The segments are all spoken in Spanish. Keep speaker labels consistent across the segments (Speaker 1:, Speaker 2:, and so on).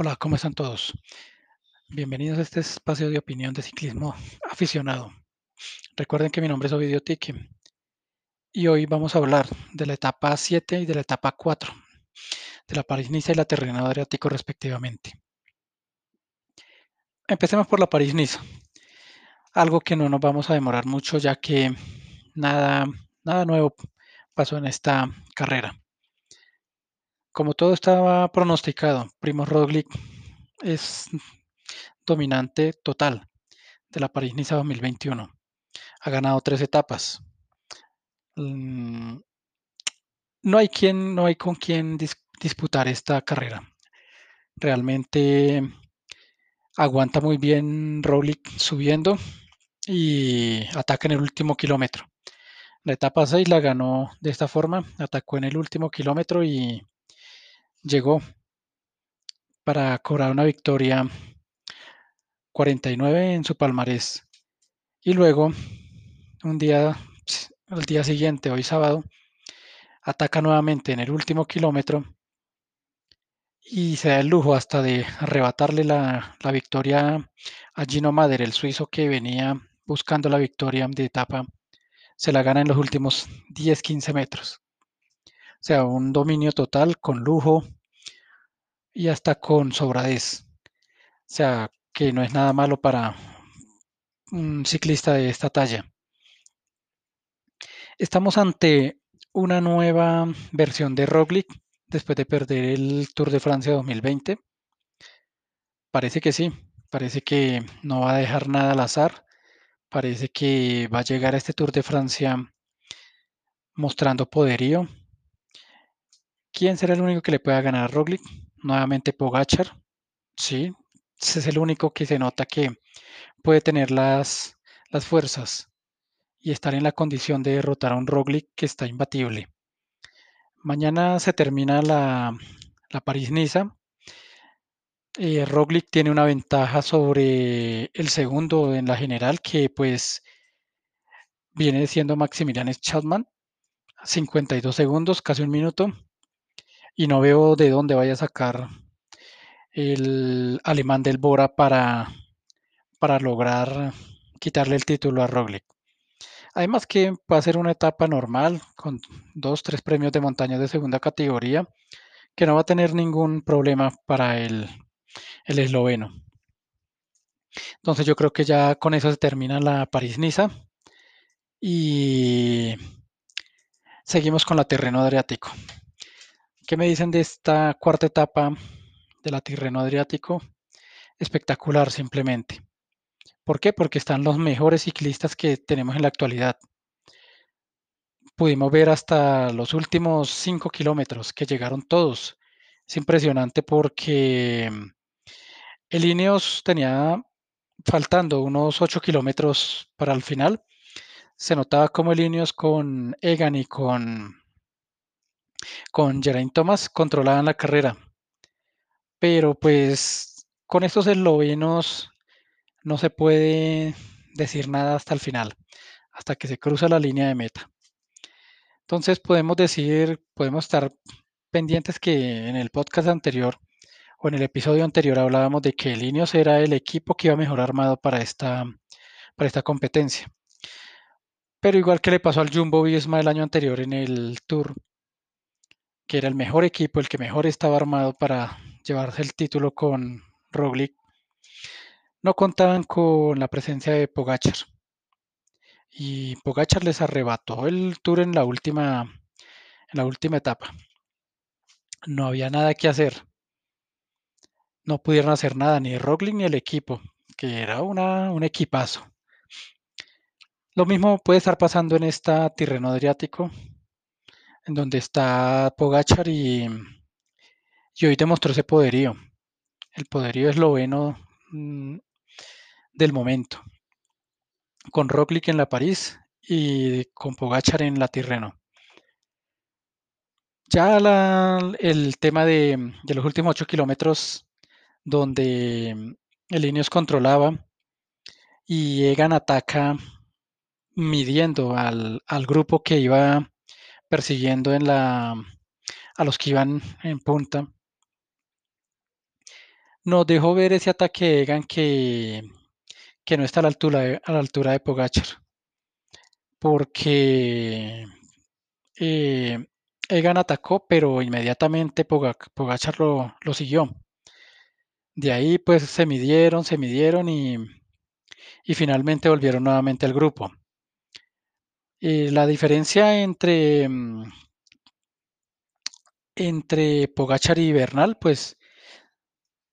Speaker 1: Hola, ¿cómo están todos? Bienvenidos a este espacio de opinión de ciclismo aficionado. Recuerden que mi nombre es Ovidio Tique y hoy vamos a hablar de la etapa 7 y de la etapa 4 de la París-Niza y la Terreno Adriático respectivamente. Empecemos por la París-Niza, algo que no nos vamos a demorar mucho ya que nada, nada nuevo pasó en esta carrera. Como todo estaba pronosticado, Primo Roglic es dominante total de la París-Niza 2021. Ha ganado tres etapas. Mm, no hay quien, no hay con quien disputar esta carrera. Realmente aguanta muy bien Roglic subiendo y ataca en el último kilómetro. La etapa 6 la ganó de esta forma, atacó en el último kilómetro y llegó para cobrar una victoria 49 en su palmarés. Y luego, un día, al día siguiente, hoy sábado, ataca nuevamente en el último kilómetro y se da el lujo hasta de arrebatarle la, la victoria a Gino Mader, el suizo que venía buscando la victoria de etapa. Se la gana en los últimos 10-15 metros. Sea, un dominio total con lujo, y hasta con sobradez. O sea, que no es nada malo para un ciclista de esta talla. Estamos ante una nueva versión de Roglic después de perder el Tour de Francia 2020. Parece que sí, parece que no va a dejar nada al azar. Parece que va a llegar a este Tour de Francia mostrando poderío. ¿Quién será el único que le pueda ganar a Roglic? Nuevamente Pogachar, sí, es el único que se nota que puede tener las, las fuerzas y estar en la condición de derrotar a un Roglic que está imbatible. Mañana se termina la, la París-Niza. Eh, Roglic tiene una ventaja sobre el segundo en la general, que pues viene siendo Maximilian Chapman, 52 segundos, casi un minuto y no veo de dónde vaya a sacar el alemán del Bora para, para lograr quitarle el título a Roglic. Además que va a ser una etapa normal con dos, tres premios de montaña de segunda categoría que no va a tener ningún problema para el, el esloveno. Entonces yo creo que ya con eso se termina la París-Niza y seguimos con la terreno adriático. ¿Qué me dicen de esta cuarta etapa de la Tirreno Adriático? Espectacular simplemente. ¿Por qué? Porque están los mejores ciclistas que tenemos en la actualidad. Pudimos ver hasta los últimos cinco kilómetros que llegaron todos. Es impresionante porque mm, el Ineos tenía faltando unos 8 kilómetros para el final. Se notaba como el Ineos con Egan y con con Geraint Thomas controlaban la carrera. Pero pues con estos eslovenos no se puede decir nada hasta el final, hasta que se cruza la línea de meta. Entonces podemos decir, podemos estar pendientes que en el podcast anterior o en el episodio anterior hablábamos de que el era el equipo que iba mejor armado para esta, para esta competencia. Pero igual que le pasó al Jumbo Visma el año anterior en el Tour, que era el mejor equipo, el que mejor estaba armado para llevarse el título con Roglic, no contaban con la presencia de Pogachar. Y Pogachar les arrebató el tour en la última, en la última etapa. No había nada que hacer. No pudieron hacer nada, ni Roglic ni el equipo, que era una, un equipazo. Lo mismo puede estar pasando en esta Tirreno Adriático, en donde está Pogachar y, y hoy demostró ese poderío, el poderío esloveno mm, del momento, con Roglic en la París y con Pogachar en la Tirreno. Ya el tema de, de, los últimos 8 kilómetros, donde el Ineos controlaba y Egan ataca midiendo al, al grupo que iba persiguiendo en la, a los que iban en punta. Nos dejó ver ese ataque de Egan que, que no está a la altura de, a la altura de Pogachar. Porque eh, Egan atacó, pero inmediatamente Pogachar lo, lo, siguió. De ahí pues se midieron, se midieron y, y finalmente volvieron nuevamente al grupo. Eh, la diferencia entre, mm, entre Pogachar y Bernal, pues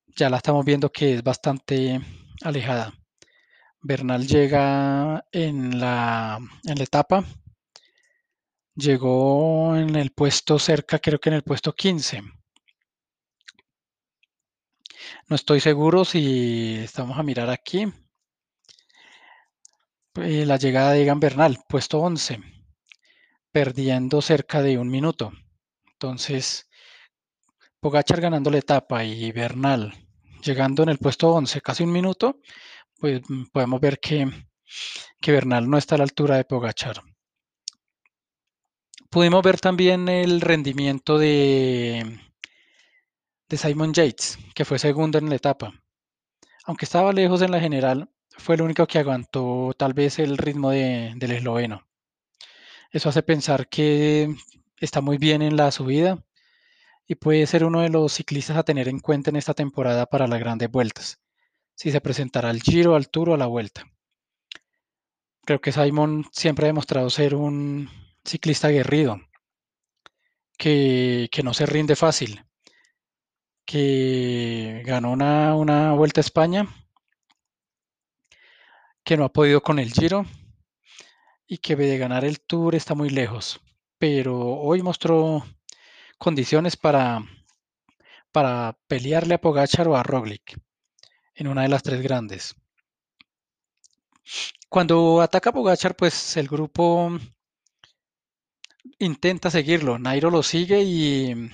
Speaker 1: ya la estamos viendo que es bastante alejada. Bernal llega en la, en la etapa, llegó en el puesto cerca, creo que en el puesto 15. No estoy seguro si estamos a mirar aquí. Eh, la llegada de Egan Bernal, puesto 11, perdiendo cerca de un minuto. Entonces, Pogachar ganando la etapa y Bernal llegando en el puesto 11, casi un minuto, pues mm, podemos ver que, que Bernal no está a la altura de Pogachar. Pudimos ver también el rendimiento de, de Simon Yates, que fue segundo en la etapa. Aunque estaba lejos en la general, fue el único que aguantó tal vez el ritmo de, del esloveno. Eso hace pensar que está muy bien en la subida y puede ser uno de los ciclistas a tener en cuenta en esta temporada para las grandes vueltas, si se presentará al Giro, al Tour o a la Vuelta. Creo que Simon siempre ha demostrado ser un ciclista aguerrido, que, que no se rinde fácil, que ganó una, una Vuelta a España, que no ha podido con el Giro y que de ganar el Tour está muy lejos. Pero hoy mostró condiciones para, para pelearle a Pogachar o a Roglic en una de las tres grandes. Cuando ataca a Pogachar, pues el grupo intenta seguirlo. Nairo lo sigue y,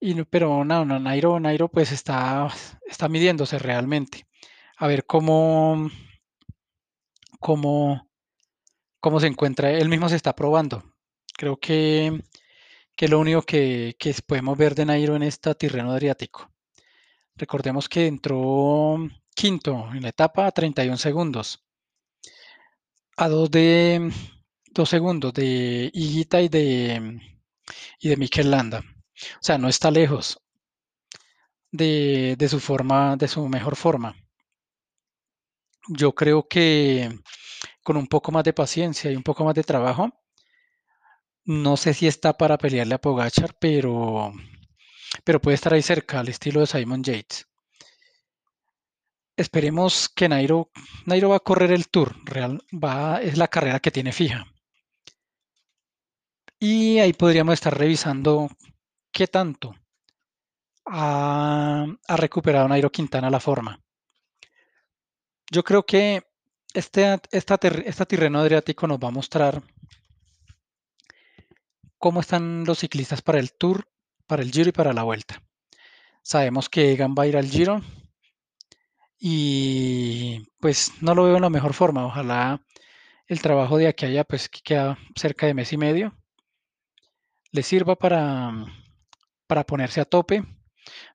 Speaker 1: y pero no, no, Nairo, Nairo pues está, está midiéndose realmente. A ver cómo, cómo, cómo se encuentra. Él mismo se está probando. Creo que que lo único que, podemos ver de Nairo en esta Tirreno Adriático. Recordemos que entró quinto en la etapa a 31 segundos. A dos de dos segundos de Higuita y de y de Mikel Landa. O sea, no está lejos de, de, su forma, de su mejor forma. Yo creo que con un poco más de paciencia y un poco más de trabajo, no sé si está para pelearle a Pogachar, pero, pero puede estar ahí cerca, al estilo de Simon Yates. Esperemos que Nairo, Nairo va a correr el Tour, real, va, es la carrera que tiene fija. Y ahí podríamos estar revisando qué tanto ha, recuperado Nairo Quintana la forma. Yo creo que este, esta, esta Tirreno Adriático nos va a mostrar cómo están los ciclistas para el Tour, para el Giro y para la Vuelta. Sabemos que Egan va a ir al Giro y pues no lo veo en la mejor forma. Ojalá el trabajo de aquí a allá, pues que queda cerca de mes y medio, le sirva para, para ponerse a tope,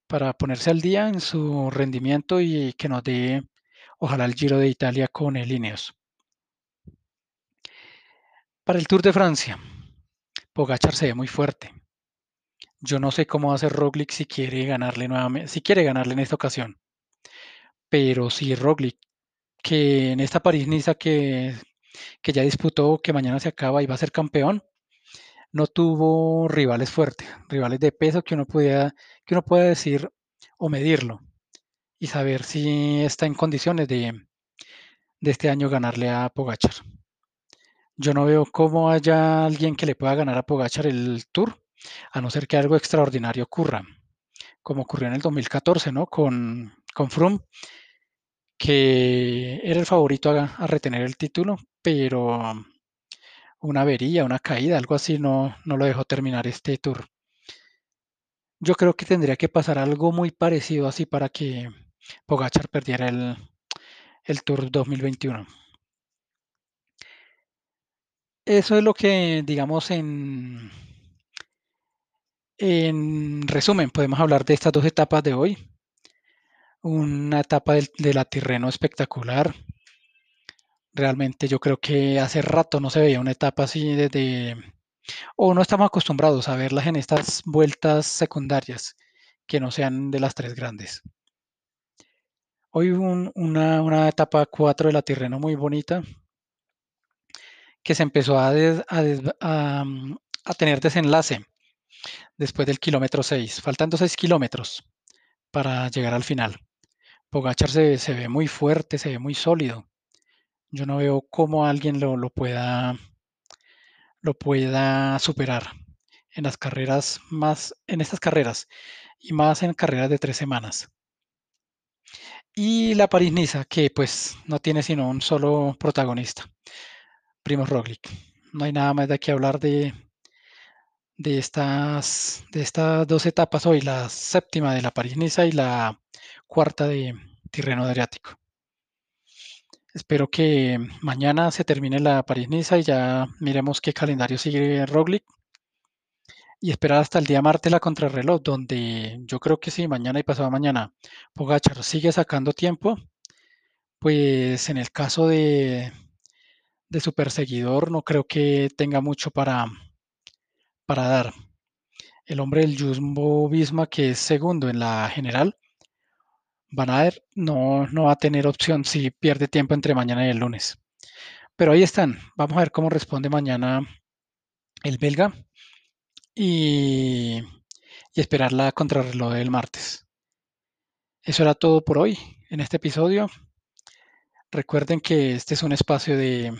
Speaker 1: para ponerse al día en su rendimiento y que nos dé, ojalá, el Giro de Italia con el Ineos. Para el Tour de Francia, Pogachar se ve muy fuerte. Yo no sé cómo va a hacer Roglic si quiere ganarle nuevamente, si quiere ganarle en esta ocasión. Pero si Roglic, que en esta París-Niza que, que ya disputó, que mañana se acaba y va a ser campeón, no tuvo rivales fuertes, rivales de peso que uno pueda, que uno pueda decir o medirlo y saber si está en condiciones de, de este año ganarle a Pogachar. Yo no veo cómo haya alguien que le pueda ganar a Pogachar el Tour, a no ser que algo extraordinario ocurra, como ocurrió en el 2014, ¿no? Con, con Froome, que era el favorito a, retener el título, pero una avería, una caída, algo así, no, no lo dejó terminar este Tour. Yo creo que tendría que pasar algo muy parecido así para que Pogachar perdiera el, el Tour 2021. Eso es lo que, digamos, en, En resumen, podemos hablar de estas dos etapas de hoy. Una etapa del, de la Tirreno espectacular. Realmente yo creo que hace rato no se veía una etapa así desde... O no estamos acostumbrados a verlas en estas vueltas secundarias que no sean de las tres grandes. Hoy un, una, etapa 4 de la Tirreno muy bonita que se empezó a, a tener desenlace después del kilómetro 6, faltando 6 kilómetros para llegar al final. Pogachar se, ve muy fuerte, se ve muy sólido. Yo no veo cómo alguien lo, lo, pueda, lo pueda superar en las carreras más, en estas carreras y más en carreras de tres semanas. Y la París-Niza, que pues no tiene sino un solo protagonista, Primo Roglic. No hay nada más de aquí hablar de, de estas, de estas dos etapas hoy, la séptima de la París-Niza y la cuarta de Tirreno Adriático. Espero que mañana se termine la París-Niza y ya miremos qué calendario sigue Roglic. Y esperar hasta el día martes la contrarreloj, donde yo creo que si mañana y pasado mañana Pogachar sigue sacando tiempo, pues en el caso de, de su perseguidor no creo que tenga mucho para, para dar. El hombre del Jumbo Visma, que es segundo en la general, Van Aert no, no va a tener opción si pierde tiempo entre mañana y el lunes. Pero ahí están. Vamos a ver cómo responde mañana el belga y, y esperar la contrarreloj del martes. Eso era todo por hoy en este episodio. Recuerden que este es un espacio de,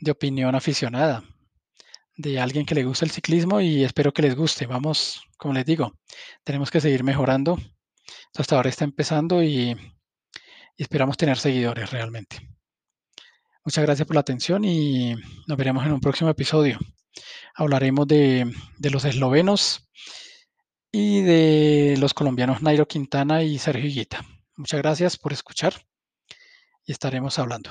Speaker 1: de opinión aficionada de alguien que le gusta el ciclismo y espero que les guste. Vamos, como les digo, tenemos que seguir mejorando. Hasta ahora está empezando y, y esperamos tener seguidores realmente. Muchas gracias por la atención y nos veremos en un próximo episodio. Hablaremos de, los eslovenos y de los colombianos Nairo Quintana y Sergio Higuita. Muchas gracias por escuchar y estaremos hablando.